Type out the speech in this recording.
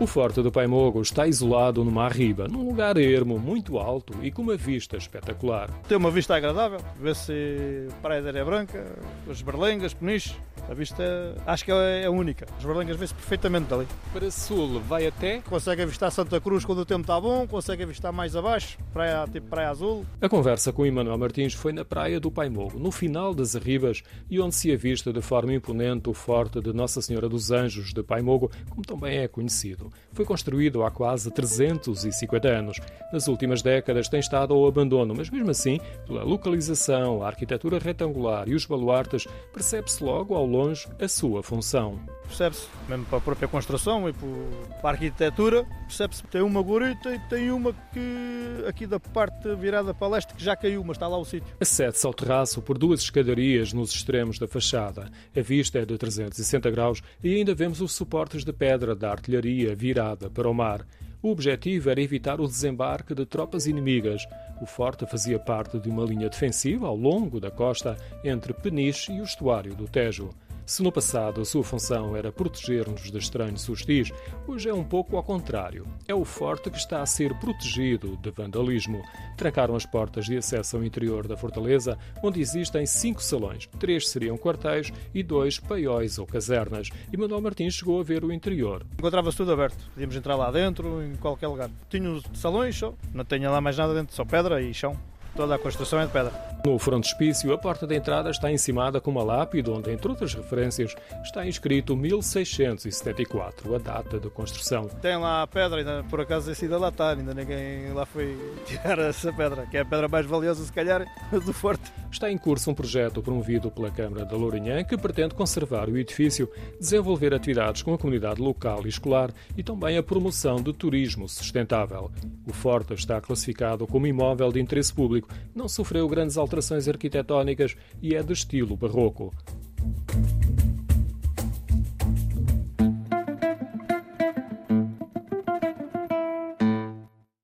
O Forte do Paimogo está isolado numa arriba, num lugar ermo, muito alto e com uma vista espetacular. Tem uma vista agradável, vê-se Praia da Areia Branca, as Berlengas, Peniche. A vista acho que é única. As Berlengas vê-se perfeitamente dali. Para sul, vai até? Consegue avistar Santa Cruz quando o tempo está bom, consegue avistar mais abaixo, praia, tipo Praia Azul. A conversa com Emanuel Martins foi na Praia do Paimogo, no final das arribas e onde se avista de forma imponente o Forte de Nossa Senhora dos Anjos de Paimogo, como também é conhecido foi construído há quase 350 anos. Nas últimas décadas tem estado ao abandono, mas mesmo assim, pela localização, a arquitetura retangular e os baluartes, percebe-se logo ao longe a sua função. Percebe-se, mesmo para a própria construção e para a arquitetura, percebe-se que tem uma gorita e tem uma que aqui da parte virada para leste que já caiu, mas está lá o sítio. Acede-se ao terraço por duas escadarias nos extremos da fachada. A vista é de 360 graus e ainda vemos os suportes de pedra da artilharia virada para o mar. O objetivo era evitar o desembarque de tropas inimigas. O forte fazia parte de uma linha defensiva ao longo da costa entre Peniche e o estuário do Tejo. Se no passado a sua função era proteger-nos de estranhos hostis, hoje é um pouco ao contrário. É o forte que está a ser protegido de vandalismo. Trancaram as portas de acesso ao interior da fortaleza, onde existem cinco salões. Três seriam quartéis e dois paióis ou casernas. E Manuel Martins chegou a ver o interior. Encontrava-se tudo aberto. Podíamos entrar lá dentro, em qualquer lugar. Tinha salões só, não tinha lá mais nada dentro, só pedra e chão. Toda a construção é de pedra. No frontispício, a porta de entrada está encimada com uma lápide onde, entre outras referências, está inscrito 1674, a data de construção. Tem lá a pedra, ainda por acaso esse ainda lá está, ainda ninguém lá foi tirar essa pedra, que é a pedra mais valiosa, se calhar, do forte. Está em curso um projeto promovido pela Câmara da Lourinhã que pretende conservar o edifício, desenvolver atividades com a comunidade local e escolar e também a promoção do turismo sustentável. O Forte está classificado como imóvel de interesse público, não sofreu grandes alterações alterações arquitetônicas e é de estilo barroco.